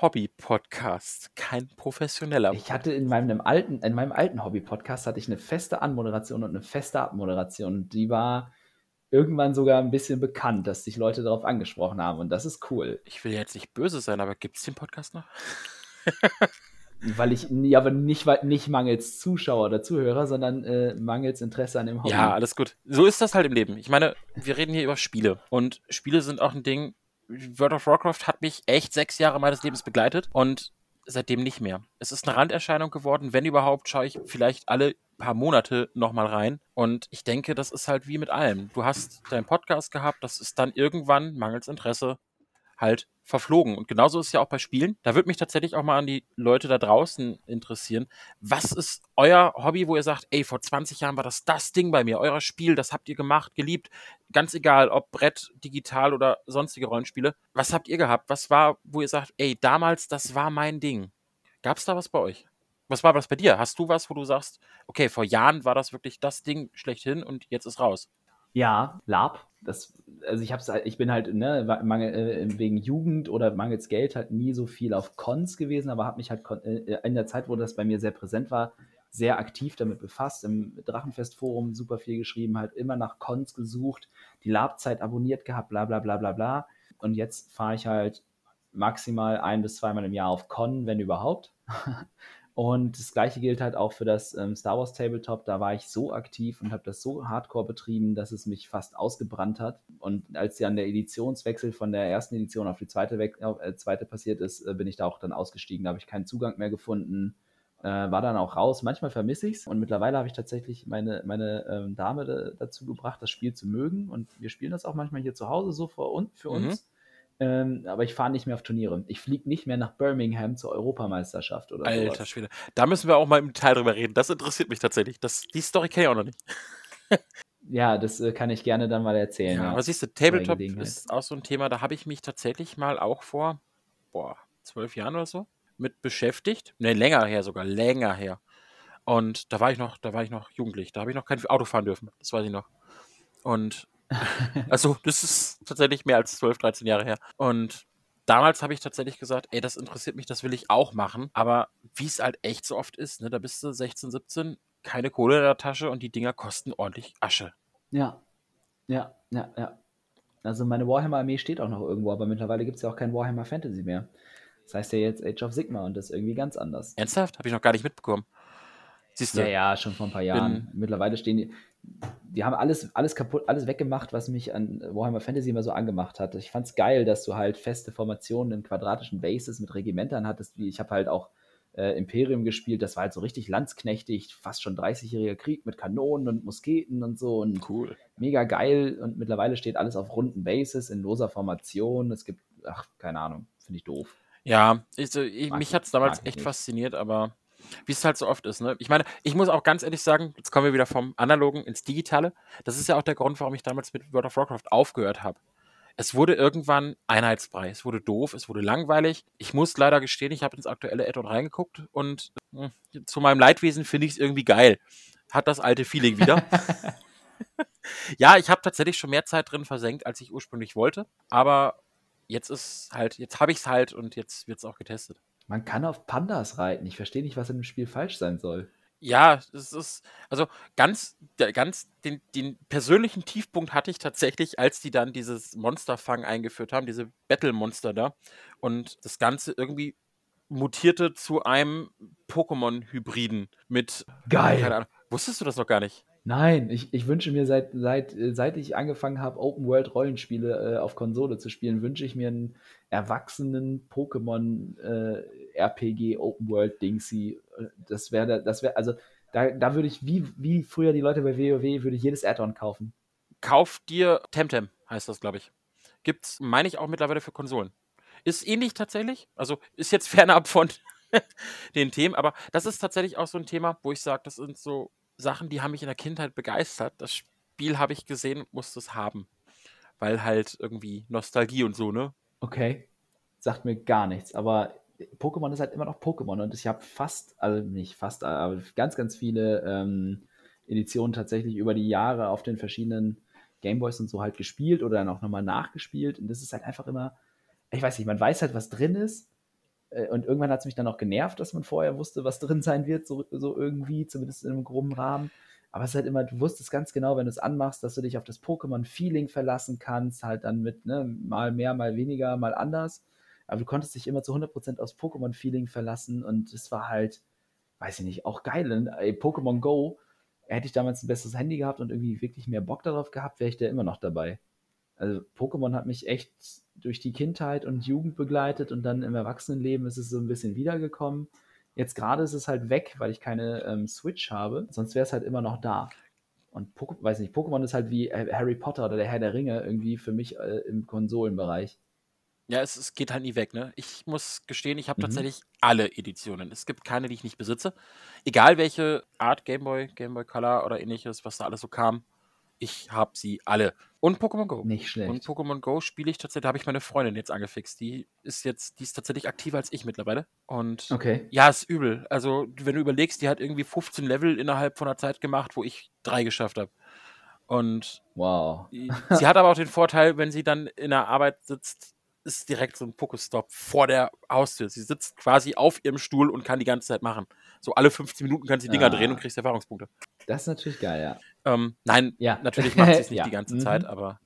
Hobby-Podcast, kein professioneller. Ich hatte in meinem alten, in meinem alten Hobby-Podcast hatte ich eine feste Anmoderation und eine feste Abmoderation. Die war irgendwann sogar ein bisschen bekannt, dass sich Leute darauf angesprochen haben und das ist cool. Ich will jetzt nicht böse sein, aber gibt es den Podcast noch? weil ich, ja, aber nicht, nicht mangels Zuschauer oder Zuhörer, sondern äh, mangels Interesse an dem Hobby. Ja, alles gut. So ist das halt im Leben. Ich meine, wir reden hier über Spiele und Spiele sind auch ein Ding, World of Warcraft hat mich echt sechs Jahre meines Lebens begleitet und seitdem nicht mehr. Es ist eine Randerscheinung geworden. Wenn überhaupt, schaue ich vielleicht alle paar Monate nochmal rein. Und ich denke, das ist halt wie mit allem. Du hast deinen Podcast gehabt, das ist dann irgendwann, mangels Interesse, halt verflogen. Und genauso ist es ja auch bei Spielen. Da würde mich tatsächlich auch mal an die Leute da draußen interessieren. Was ist euer Hobby, wo ihr sagt, ey, vor 20 Jahren war das das Ding bei mir, euer Spiel, das habt ihr gemacht, geliebt. Ganz egal, ob Brett, digital oder sonstige Rollenspiele. Was habt ihr gehabt? Was war, wo ihr sagt, ey, damals, das war mein Ding? Gab es da was bei euch? Was war das bei dir? Hast du was, wo du sagst, okay, vor Jahren war das wirklich das Ding schlechthin und jetzt ist raus? Ja, Lab. Das, also ich hab's, ich bin halt ne, mangel, äh, wegen Jugend oder mangels Geld halt nie so viel auf Cons gewesen, aber habe mich halt äh, in der Zeit, wo das bei mir sehr präsent war, sehr aktiv damit befasst. Im Drachenfest-Forum super viel geschrieben, halt immer nach Cons gesucht, die Lab-Zeit abonniert gehabt, bla bla bla bla bla. Und jetzt fahre ich halt maximal ein bis zweimal im Jahr auf Con, wenn überhaupt. Und das gleiche gilt halt auch für das ähm, Star Wars Tabletop. Da war ich so aktiv und habe das so hardcore betrieben, dass es mich fast ausgebrannt hat. Und als dann der Editionswechsel von der ersten Edition auf die zweite, äh, zweite passiert ist, äh, bin ich da auch dann ausgestiegen. Da habe ich keinen Zugang mehr gefunden. Äh, war dann auch raus. Manchmal vermisse ich es. Und mittlerweile habe ich tatsächlich meine, meine ähm, Dame dazu gebracht, das Spiel zu mögen. Und wir spielen das auch manchmal hier zu Hause so für, für uns. Ähm, aber ich fahre nicht mehr auf Turniere. Ich fliege nicht mehr nach Birmingham zur Europameisterschaft oder Alter sowas. Schwede. Da müssen wir auch mal im Detail drüber reden. Das interessiert mich tatsächlich. Das, die Story kenne ich auch noch nicht. ja, das äh, kann ich gerne dann mal erzählen. Ja, ja. Aber siehst du, Tabletop ist auch so ein Thema, da habe ich mich tatsächlich mal auch vor, boah, zwölf Jahren oder so mit beschäftigt. Ne, länger her sogar, länger her. Und da war ich noch, da war ich noch jugendlich. Da habe ich noch kein Auto fahren dürfen. Das weiß ich noch. Und also, das ist tatsächlich mehr als 12, 13 Jahre her. Und damals habe ich tatsächlich gesagt, ey, das interessiert mich, das will ich auch machen. Aber wie es halt echt so oft ist, ne, da bist du 16, 17, keine Kohle in der Tasche und die Dinger kosten ordentlich Asche. Ja, ja, ja, ja. Also meine Warhammer-Armee steht auch noch irgendwo, aber mittlerweile gibt es ja auch kein Warhammer Fantasy mehr. Das heißt ja jetzt Age of Sigma und das ist irgendwie ganz anders. Ernsthaft? Habe ich noch gar nicht mitbekommen. Siehst du? Ja, ja, schon vor ein paar Jahren. Mittlerweile stehen die, die haben alles, alles kaputt, alles weggemacht, was mich an Warhammer Fantasy immer so angemacht hat. Ich fand es geil, dass du halt feste Formationen in quadratischen Bases mit Regimentern hattest. Wie ich habe halt auch äh, Imperium gespielt, das war halt so richtig landsknechtig, fast schon 30-jähriger Krieg mit Kanonen und Musketen und so. Und cool. Mega geil. Und mittlerweile steht alles auf runden Bases in loser Formation. Es gibt, ach, keine Ahnung, finde ich doof. Ja, ich, ich, mich hat es damals echt nicht. fasziniert, aber wie es halt so oft ist. Ne? Ich meine, ich muss auch ganz ehrlich sagen, jetzt kommen wir wieder vom Analogen ins Digitale. Das ist ja auch der Grund, warum ich damals mit World of Warcraft aufgehört habe. Es wurde irgendwann Einheitsbrei. Es wurde doof, es wurde langweilig. Ich muss leider gestehen, ich habe ins aktuelle Add-on reingeguckt und äh, zu meinem Leidwesen finde ich es irgendwie geil. Hat das alte Feeling wieder. ja, ich habe tatsächlich schon mehr Zeit drin versenkt, als ich ursprünglich wollte. Aber jetzt ist halt, jetzt habe ich es halt und jetzt wird es auch getestet. Man kann auf Pandas reiten. Ich verstehe nicht, was in dem Spiel falsch sein soll. Ja, es ist, also ganz, ganz den, den persönlichen Tiefpunkt hatte ich tatsächlich, als die dann dieses Monsterfang eingeführt haben, diese Battle-Monster da. Und das Ganze irgendwie mutierte zu einem Pokémon-Hybriden mit. Geil! Keine Ahnung. Wusstest du das noch gar nicht? Nein, ich, ich wünsche mir seit, seit, seit ich angefangen habe, Open-World-Rollenspiele äh, auf Konsole zu spielen, wünsche ich mir einen erwachsenen Pokémon-RPG äh, Open-World-Dingsy. Das wäre, das wäre, also da, da würde ich, wie, wie früher die Leute bei WoW, würde ich jedes Add-on kaufen. Kauf dir Temtem, heißt das, glaube ich. Gibt's, meine ich, auch mittlerweile für Konsolen. Ist ähnlich tatsächlich, also ist jetzt fernab von den Themen, aber das ist tatsächlich auch so ein Thema, wo ich sage, das sind so Sachen, die haben mich in der Kindheit begeistert. Das Spiel habe ich gesehen, musste es haben. Weil halt irgendwie Nostalgie und so, ne? Okay. Sagt mir gar nichts. Aber Pokémon ist halt immer noch Pokémon und ich habe fast, also nicht fast, aber ganz, ganz viele ähm, Editionen tatsächlich über die Jahre auf den verschiedenen Gameboys und so halt gespielt oder dann auch nochmal nachgespielt. Und das ist halt einfach immer, ich weiß nicht, man weiß halt, was drin ist, äh, und irgendwann hat es mich dann auch genervt, dass man vorher wusste, was drin sein wird, so, so irgendwie, zumindest in einem groben Rahmen. Aber es ist halt immer, du wusstest ganz genau, wenn du es anmachst, dass du dich auf das Pokémon-Feeling verlassen kannst, halt dann mit ne, mal mehr, mal weniger, mal anders. Aber du konntest dich immer zu 100% aufs Pokémon-Feeling verlassen und es war halt, weiß ich nicht, auch geil. Und, ey, Pokémon Go, hätte ich damals ein besseres Handy gehabt und irgendwie wirklich mehr Bock darauf gehabt, wäre ich da immer noch dabei. Also Pokémon hat mich echt durch die Kindheit und Jugend begleitet und dann im Erwachsenenleben ist es so ein bisschen wiedergekommen. Jetzt gerade ist es halt weg, weil ich keine ähm, Switch habe. Sonst wäre es halt immer noch da. Und Pok weiß nicht, Pokémon ist halt wie Harry Potter oder der Herr der Ringe irgendwie für mich äh, im Konsolenbereich. Ja, es, es geht halt nie weg, ne? Ich muss gestehen, ich habe Mhm. tatsächlich alle Editionen. Es gibt keine, die ich nicht besitze. Egal welche Art Gameboy, Gameboy Color oder ähnliches, was da alles so kam. Ich habe sie alle. Und Pokémon Go. Nicht Und schlecht. Pokémon Go spiele ich tatsächlich, da habe ich meine Freundin jetzt angefixt. Die ist jetzt, die ist tatsächlich aktiver als ich mittlerweile. Und Okay. ja, ist übel. Also, wenn du überlegst, die hat irgendwie 15 Level innerhalb von einer Zeit gemacht, wo ich drei geschafft habe. Und Wow. sie hat aber auch den Vorteil, wenn sie dann in der Arbeit sitzt, ist direkt so ein Pokestop vor der Haustür. Sie sitzt quasi auf ihrem Stuhl und kann die ganze Zeit machen. So alle 15 Minuten kann sie Dinger Ah. drehen und kriegst Erfahrungspunkte. Das ist natürlich geil, ja. Ähm, nein, Ja. natürlich macht sie es nicht Ja. die ganze Mhm. Zeit, aber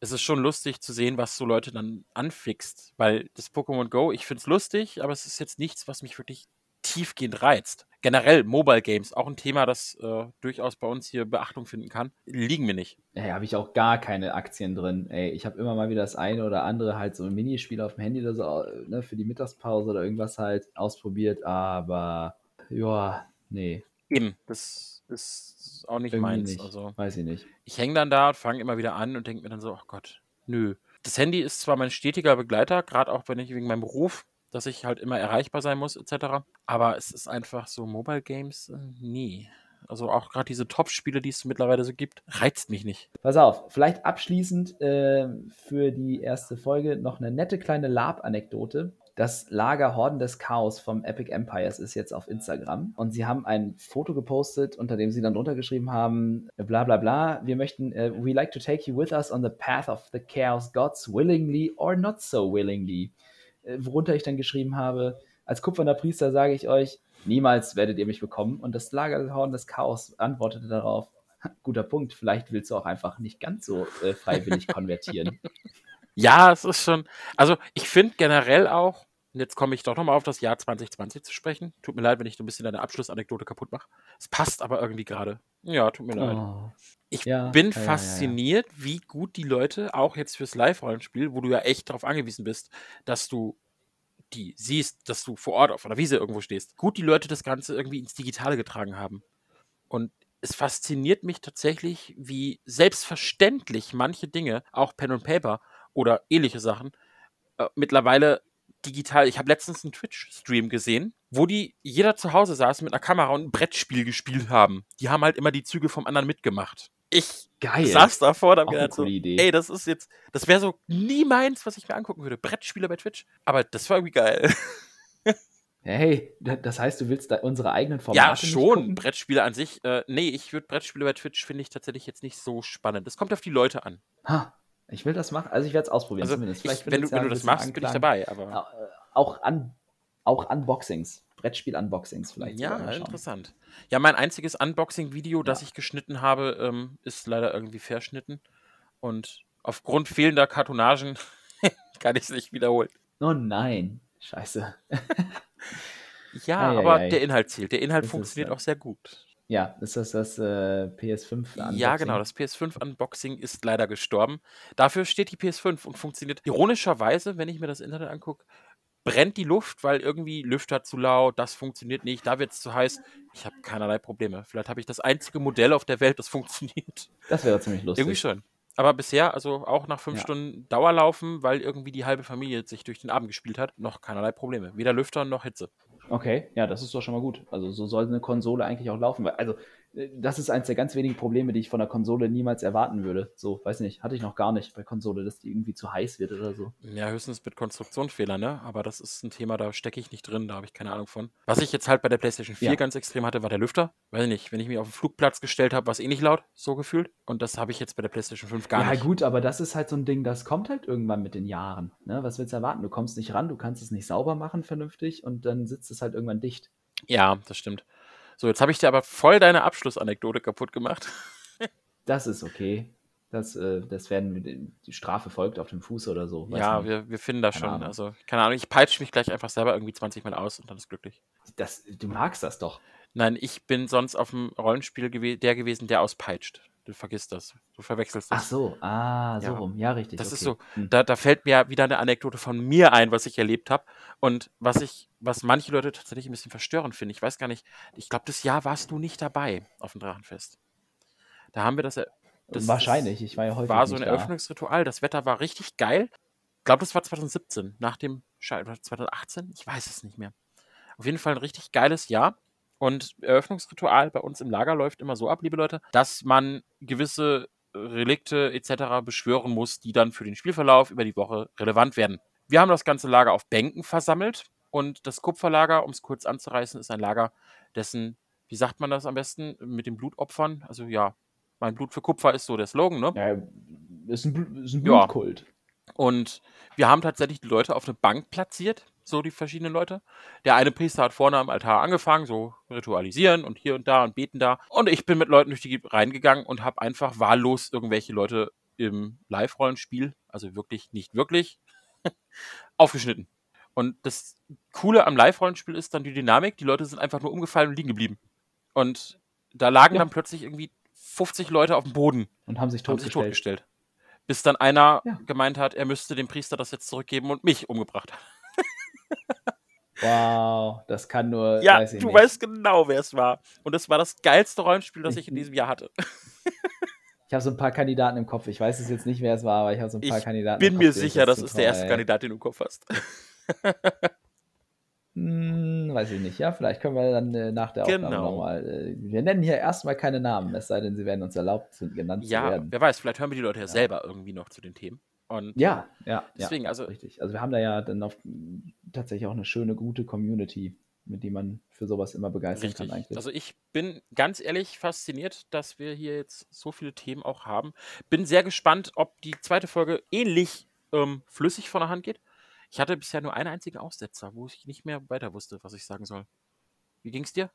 es ist schon lustig zu sehen, was so Leute dann anfixt. Weil das Pokémon Go, ich finde es lustig, aber es ist jetzt nichts, was mich wirklich tiefgehend reizt. Generell Mobile Games, auch ein Thema, das äh, durchaus bei uns hier Beachtung finden kann, liegen mir nicht. Ey, habe ich auch gar keine Aktien drin. Ey, ich habe immer mal wieder das eine oder andere halt so ein Minispiel auf dem Handy oder so, äh, ne, für die Mittagspause oder irgendwas halt ausprobiert, aber ja, nee, Eben, das ist auch nicht irgendwie meins. nicht. Also Weiß ich nicht. ich hänge dann da, fange immer wieder an und denke mir dann so, ach Gott, nö. Das Handy ist zwar mein stetiger Begleiter, gerade auch wenn ich wegen meinem Beruf, dass ich halt immer erreichbar sein muss, etc. Aber es ist einfach so Mobile Games, äh, nie. Also auch gerade diese Top-Spiele, die es mittlerweile so gibt, reizt mich nicht. Pass auf, vielleicht abschließend äh, für die erste Folge noch eine nette kleine Lab-Anekdote. Das Lager Horden des Chaos vom Epic Empires ist jetzt auf Instagram und sie haben ein Foto gepostet, unter dem sie dann drunter geschrieben haben, bla bla bla, wir möchten, äh, we like to take you with us on the path of the Chaos Gods willingly or not so willingly. Äh, worunter ich dann geschrieben habe, als kupferner Priester sage ich euch, niemals werdet ihr mich bekommen. Und das Lager Horden des Chaos antwortete darauf, guter Punkt, vielleicht willst du auch einfach nicht ganz so äh, freiwillig konvertieren. Ja, es ist schon. Also, ich finde generell auch, und jetzt komme ich doch nochmal auf das Jahr 2020 zu sprechen. Tut mir leid, wenn ich so ein bisschen deine Abschlussanekdote kaputt mache. Es passt aber irgendwie gerade. Ja, tut mir leid. Oh. Ich Ja, bin ja, ja, ja, fasziniert, wie gut die Leute, auch jetzt fürs Live-Rollenspiel, wo du ja echt darauf angewiesen bist, dass du die siehst, dass du vor Ort auf einer Wiese irgendwo stehst, gut die Leute das Ganze irgendwie ins Digitale getragen haben. Und es fasziniert mich tatsächlich, wie selbstverständlich manche Dinge, auch Pen und Paper oder ähnliche Sachen, äh, mittlerweile digital. Ich habe letztens einen Twitch-Stream gesehen, wo die jeder zu Hause saß mit einer Kamera und ein Brettspiel gespielt haben. Die haben halt immer die Züge vom anderen mitgemacht. Ich Geil. saß davor und hab Auch gedacht, eine so, Idee. ey, das ist jetzt, das wäre so nie meins, was ich mir angucken würde. Brettspiele bei Twitch. Aber das war irgendwie geil. Hey, da- das heißt, du willst da unsere eigenen Formate ja, schon. Brettspiele an sich. Äh, nee, ich würde Brettspiele bei Twitch finde ich tatsächlich jetzt nicht so spannend. Das kommt auf die Leute an. Ha, ich will das machen. Also ich werde es ausprobieren Also, zumindest. ich, wenn, du, ja wenn du das machst, bin ich Anklang. dabei. Aber Äh, Auch, an, auch Unboxings. Brettspiel-Unboxings vielleicht. ja, interessant. Ja, mein einziges Unboxing-Video, das ich geschnitten habe, ähm, ist leider irgendwie verschnitten. Und aufgrund fehlender Kartonagen kann ich es nicht wiederholen. Oh nein. Scheiße. Ja, Ei, ei, aber ei. der Inhalt zählt. Der Inhalt Das funktioniert auch sehr gut. Ja, ist das das äh, PS5 Unboxing? Ja, genau. Das PS5-Unboxing ist leider gestorben. Dafür steht die PS5 und funktioniert ironischerweise, wenn ich mir das Internet angucke, brennt die Luft, weil irgendwie Lüfter zu laut, das funktioniert nicht, da wird es zu heiß. Ich habe keinerlei Probleme. Vielleicht habe ich das einzige Modell auf der Welt, das funktioniert. Das wäre ziemlich lustig. Irgendwie schon. Aber bisher, also auch nach fünf Ja. Stunden Dauerlaufen, weil irgendwie die halbe Familie sich durch den Abend gespielt hat, noch keinerlei Probleme. Weder Lüfter noch Hitze. Okay, ja, das ist doch schon mal gut. Also so soll eine Konsole eigentlich auch laufen. Also das ist eins der ganz wenigen Probleme, die ich von der Konsole niemals erwarten würde. So, weiß nicht, hatte ich noch gar nicht bei Konsole, dass die irgendwie zu heiß wird oder so. Ja, höchstens mit Konstruktionsfehlern, ne? Aber das ist ein Thema, da stecke ich nicht drin, da habe ich keine Ahnung von. Was ich jetzt halt bei der PlayStation 4 Ja. ganz extrem hatte, war der Lüfter. Weiß ich nicht, wenn ich mich auf den Flugplatz gestellt habe, war es eh nicht laut, so gefühlt. Und das habe ich jetzt bei der PlayStation 5 gar ja, nicht. gut, aber das ist halt so ein Ding, das kommt halt irgendwann mit den Jahren. Ne? Was willst du erwarten? Du kommst nicht ran, du kannst es nicht sauber machen vernünftig und dann sitzt es halt irgendwann dicht. Ja, das stimmt. So, jetzt habe ich dir aber voll deine Abschlussanekdote kaputt gemacht. Das ist okay. Das, äh, das werden die Strafe folgt auf dem Fuß oder so. ja, nicht. wir, wir finden da Keine schon. Ahnung. Also, keine Ahnung, ich peitsche mich gleich einfach selber irgendwie 20 Mal aus und dann ist glücklich. Das, du magst das doch. Nein, ich bin sonst auf dem Rollenspiel gewe der gewesen, der auspeitscht. Du vergisst das. Du verwechselst das. Ach so, ah, so Ja. rum. Ja, richtig. Das okay. ist so, Hm. da, da fällt mir wieder eine Anekdote von mir ein, was ich erlebt habe und was ich, was manche Leute tatsächlich ein bisschen verstörend finden. Ich weiß gar nicht, ich glaube, das Jahr warst du nicht dabei auf dem Drachenfest. Da haben wir das, er- das Wahrscheinlich, ich war ja häufig war so ein da. Eröffnungsritual. Das Wetter war richtig geil glaube, das war 2017, nach dem oder 2018, ich weiß es nicht mehr. Auf jeden Fall ein richtig geiles Jahr. Und Eröffnungsritual bei uns im Lager läuft immer so ab, liebe Leute, dass man gewisse Relikte etc. beschwören muss, die dann für den Spielverlauf über die Woche relevant werden. Wir haben das ganze Lager auf Bänken versammelt und das Kupferlager, um es kurz anzureißen, ist ein Lager, dessen, wie sagt man das am besten, mit den Blutopfern? Also ja, mein Blut für Kupfer ist so der Slogan, ne? Ja, ist ein, ist ein Blutkult. Ja. Und wir haben tatsächlich die Leute auf eine Bank platziert, so die verschiedenen Leute. Der eine Priester hat vorne am Altar angefangen, so ritualisieren und hier und da und beten da. Und ich bin mit Leuten durch die reingegangen und habe einfach wahllos irgendwelche Leute im Live-Rollenspiel, also wirklich nicht wirklich, aufgeschnitten. Und das Coole am Live-Rollenspiel ist dann die Dynamik. Die Leute sind einfach nur umgefallen und liegen geblieben. Und da lagen ja. dann plötzlich irgendwie 50 Leute auf dem Boden. Und haben sich totgestellt. Haben sich totgestellt. Bis dann einer ja. gemeint hat, er müsste dem Priester das jetzt zurückgeben und mich umgebracht hat. Wow, das kann nur. Ja, du nicht. weißt genau, wer es war. Und das war das geilste Rollenspiel, das ich in diesem Jahr hatte. Ich habe so ein paar Kandidaten im Kopf. Ich weiß es jetzt nicht, wer es war, aber ich habe so ein paar ich Kandidaten. Ich bin mir sicher, das ist der erste ey. Kandidat, den du im Kopf hast. hm, weiß ich nicht. Ja, vielleicht können wir dann äh, nach der Aufnahme genau. nochmal. Äh, wir nennen hier erstmal keine Namen, es sei denn, sie werden uns erlaubt, genannt ja, zu werden. Ja, wer weiß, vielleicht hören wir die Leute ja, ja selber irgendwie noch zu den Themen. Und ja, ja, deswegen, ja, also richtig. Also wir haben da ja dann auf, tatsächlich auch eine schöne, gute Community, mit die man für sowas immer begeistern richtig. kann eigentlich. Also ich bin ganz ehrlich fasziniert, dass wir hier jetzt so viele Themen auch haben. Bin sehr gespannt, ob die zweite Folge ähnlich ähm, flüssig von der Hand geht. Ich hatte bisher nur einen einzigen Aussetzer, wo ich nicht mehr weiter wusste, was ich sagen soll. Wie ging es dir?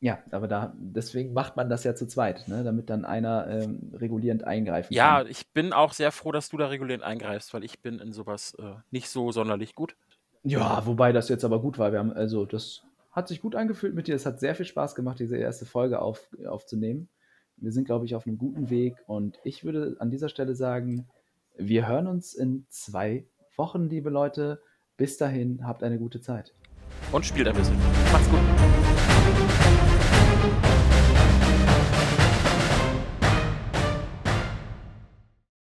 Ja, aber da, deswegen macht man das ja zu zweit, ne? damit dann einer ähm, regulierend eingreifen ja, kann. Ja, ich bin auch sehr froh, dass du da regulierend eingreifst, weil ich bin in sowas äh, nicht so sonderlich gut. Ja, wobei das jetzt aber gut war. Wir haben, also das hat sich gut angefühlt mit dir. Es hat sehr viel Spaß gemacht, diese erste Folge auf, aufzunehmen. Wir sind, glaube ich, auf einem guten Weg und ich würde an dieser Stelle sagen, wir hören uns in zwei Wochen, liebe Leute. Bis dahin, habt eine gute Zeit. Und spielt ein bisschen. Macht's gut.